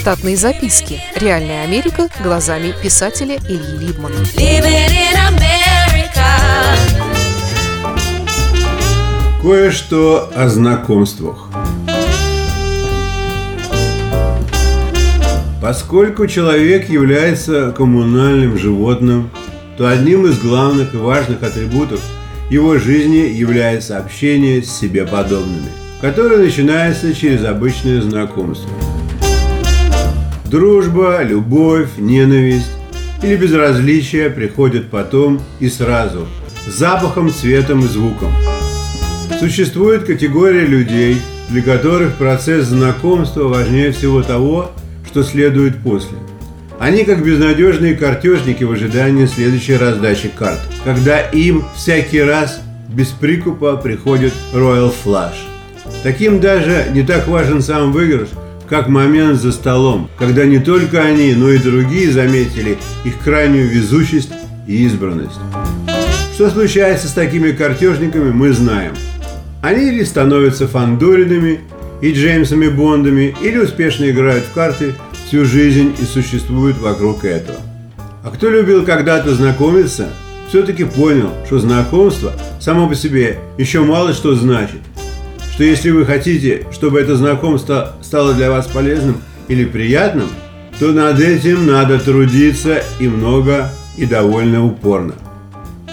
Штатные записки. Реальная Америка глазами писателя Ильи Либмана. Кое-что о знакомствах. Поскольку человек является коммунальным животным, то одним из главных и важных атрибутов его жизни является общение с себе подобными, которое начинается через обычное знакомство. Дружба, любовь, ненависть или безразличие приходят потом и сразу, запахом, цветом и звуком. Существует категория людей, для которых процесс знакомства важнее всего того, что следует после. Они как безнадежные картежники в ожидании следующей раздачи карт, когда им всякий раз без прикупа приходит Royal Flush. Таким даже не так важен сам выигрыш, как момент за столом, когда не только они, но и другие заметили их крайнюю везучесть и избранность. Что случается с такими картежниками, мы знаем. Они или становятся Фандоринами и Джеймсами Бондами, или успешно играют в карты всю жизнь и существуют вокруг этого. А кто любил когда-то знакомиться, все-таки понял, что знакомство само по себе еще мало что значит что если вы хотите, чтобы это знакомство стало для вас полезным или приятным, то над этим надо трудиться и много, и довольно упорно.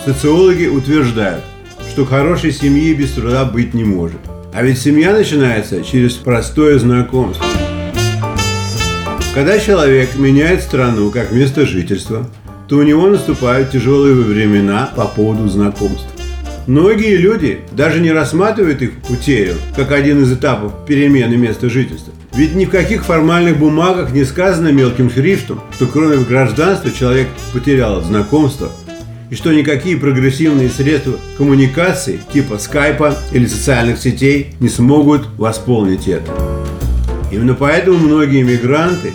Социологи утверждают, что хорошей семьи без труда быть не может. А ведь семья начинается через простое знакомство. Когда человек меняет страну как место жительства, то у него наступают тяжелые времена по поводу знакомств. Многие люди даже не рассматривают их утерю как один из этапов перемены места жительства. Ведь ни в каких формальных бумагах не сказано мелким шрифтом, что кроме гражданства человек потерял знакомство, и что никакие прогрессивные средства коммуникации типа скайпа или социальных сетей не смогут восполнить это. Именно поэтому многие мигранты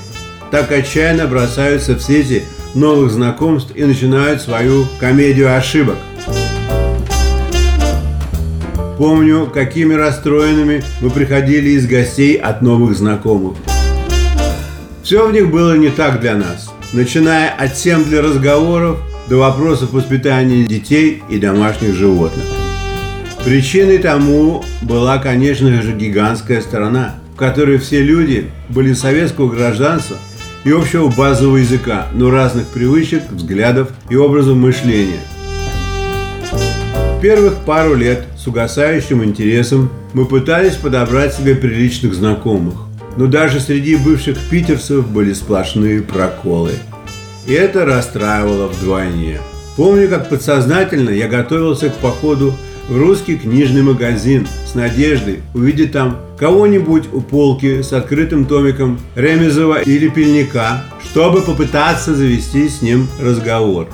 так отчаянно бросаются в сети новых знакомств и начинают свою комедию ошибок – Помню, какими расстроенными мы приходили из гостей от новых знакомых. Все в них было не так для нас, начиная от тем для разговоров до вопросов воспитания детей и домашних животных. Причиной тому была, конечно же, гигантская страна, в которой все люди были советского гражданства и общего базового языка, но разных привычек, взглядов и образов мышления – первых пару лет с угасающим интересом мы пытались подобрать себе приличных знакомых. Но даже среди бывших питерцев были сплошные проколы. И это расстраивало вдвойне. Помню, как подсознательно я готовился к походу в русский книжный магазин с надеждой увидеть там кого-нибудь у полки с открытым томиком Ремезова или Пельника, чтобы попытаться завести с ним разговор.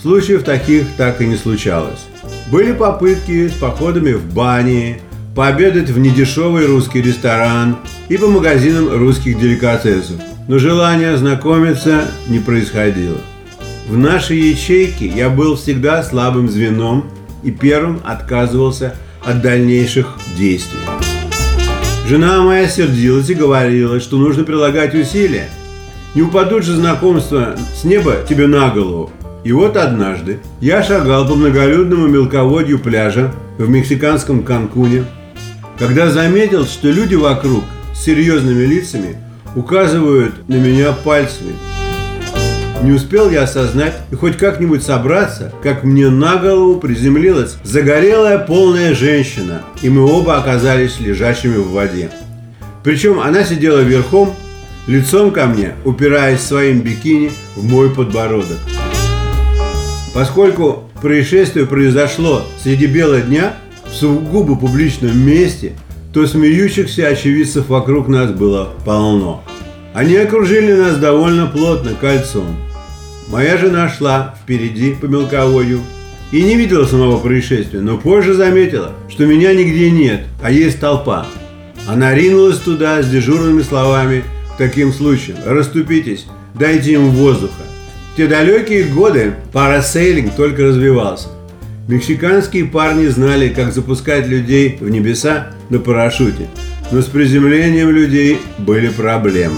Случаев таких так и не случалось. Были попытки с походами в бане, пообедать в недешевый русский ресторан и по магазинам русских деликатесов. Но желание ознакомиться не происходило. В нашей ячейке я был всегда слабым звеном и первым отказывался от дальнейших действий. Жена моя сердилась и говорила, что нужно прилагать усилия. Не упадут же знакомства с неба тебе на голову, и вот однажды я шагал по многолюдному мелководью пляжа в мексиканском Канкуне, когда заметил, что люди вокруг с серьезными лицами указывают на меня пальцами. Не успел я осознать и хоть как-нибудь собраться, как мне на голову приземлилась загорелая полная женщина, и мы оба оказались лежащими в воде. Причем она сидела верхом, лицом ко мне, упираясь своим бикини в мой подбородок. Поскольку происшествие произошло среди бела дня в сугубо публичном месте, то смеющихся очевидцев вокруг нас было полно. Они окружили нас довольно плотно кольцом. Моя жена шла впереди по мелководью и не видела самого происшествия, но позже заметила, что меня нигде нет, а есть толпа. Она ринулась туда с дежурными словами к таким случаям. «Раступитесь, дайте им воздуха» те далекие годы парасейлинг только развивался. Мексиканские парни знали, как запускать людей в небеса на парашюте, но с приземлением людей были проблемы.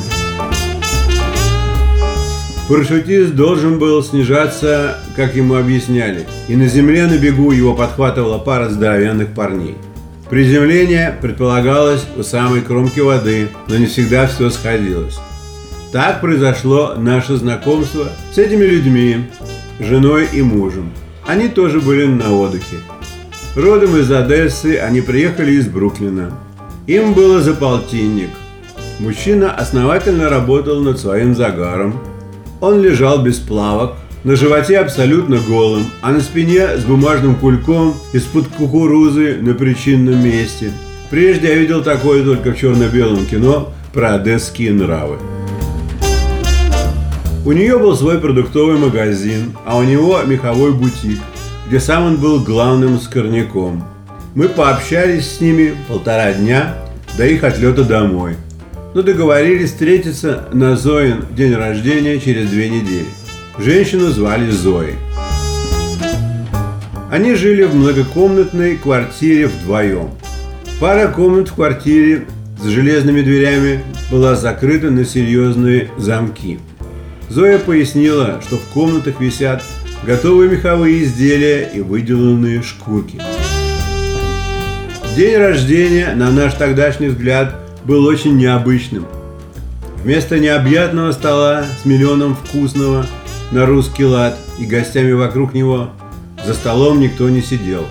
Парашютист должен был снижаться, как ему объясняли, и на земле на бегу его подхватывала пара здоровенных парней. Приземление предполагалось у самой кромки воды, но не всегда все сходилось. Так произошло наше знакомство с этими людьми, женой и мужем. Они тоже были на отдыхе. Родом из Одессы они приехали из Бруклина. Им было за полтинник. Мужчина основательно работал над своим загаром. Он лежал без плавок, на животе абсолютно голым, а на спине с бумажным кульком из-под кукурузы на причинном месте. Прежде я видел такое только в черно-белом кино про одесские нравы. У нее был свой продуктовый магазин, а у него меховой бутик, где сам он был главным скорняком. Мы пообщались с ними полтора дня до их отлета домой. Но договорились встретиться на Зоин день рождения через две недели. Женщину звали Зои. Они жили в многокомнатной квартире вдвоем. Пара комнат в квартире с железными дверями была закрыта на серьезные замки – Зоя пояснила, что в комнатах висят готовые меховые изделия и выделанные шкурки. День рождения, на наш тогдашний взгляд, был очень необычным. Вместо необъятного стола с миллионом вкусного на русский лад и гостями вокруг него за столом никто не сидел.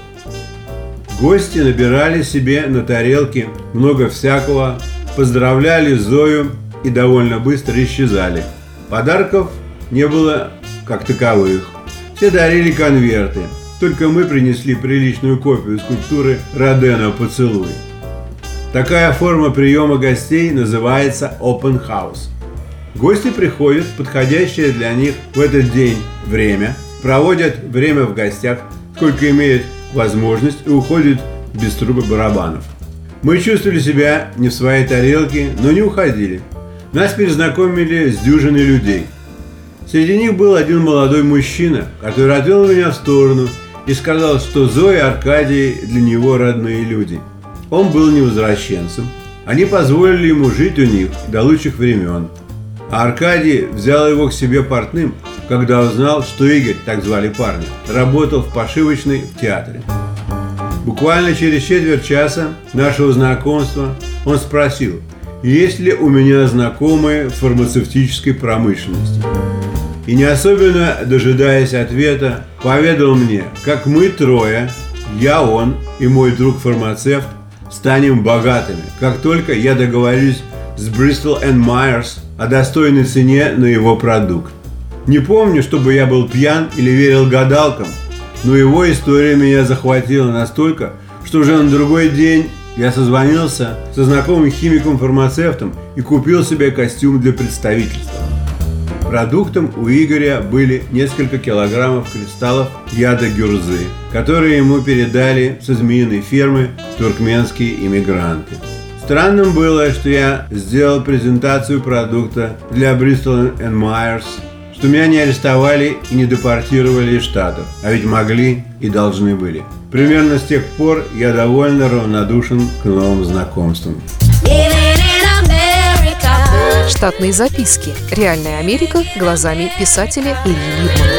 Гости набирали себе на тарелки много всякого, поздравляли Зою и довольно быстро исчезали – Подарков не было как таковых. Все дарили конверты. Только мы принесли приличную копию скульптуры Родена «Поцелуй». Такая форма приема гостей называется open house. Гости приходят в подходящее для них в этот день время, проводят время в гостях, сколько имеют возможность и уходят без трубы барабанов. Мы чувствовали себя не в своей тарелке, но не уходили – нас перезнакомили с дюжиной людей. Среди них был один молодой мужчина, который отвел меня в сторону и сказал, что Зоя и Аркадий для него родные люди. Он был невозвращенцем. Они позволили ему жить у них до лучших времен. А Аркадий взял его к себе портным, когда узнал, что Игорь, так звали парня, работал в пошивочной в театре. Буквально через четверть часа нашего знакомства он спросил – есть ли у меня знакомые в фармацевтической промышленности. И не особенно дожидаясь ответа, поведал мне, как мы трое, я, он и мой друг-фармацевт, станем богатыми, как только я договорюсь с Bristol Myers о достойной цене на его продукт. Не помню, чтобы я был пьян или верил гадалкам, но его история меня захватила настолько, что уже на другой день я созвонился со знакомым химиком-фармацевтом и купил себе костюм для представительства. Продуктом у Игоря были несколько килограммов кристаллов яда гюрзы, которые ему передали со змеиной фермы туркменские иммигранты. Странным было, что я сделал презентацию продукта для Bristol Myers что меня не арестовали и не депортировали из Штатов, а ведь могли и должны были. Примерно с тех пор я довольно равнодушен к новым знакомствам. Штатные записки. Реальная Америка глазами писателя Ильи Либмана.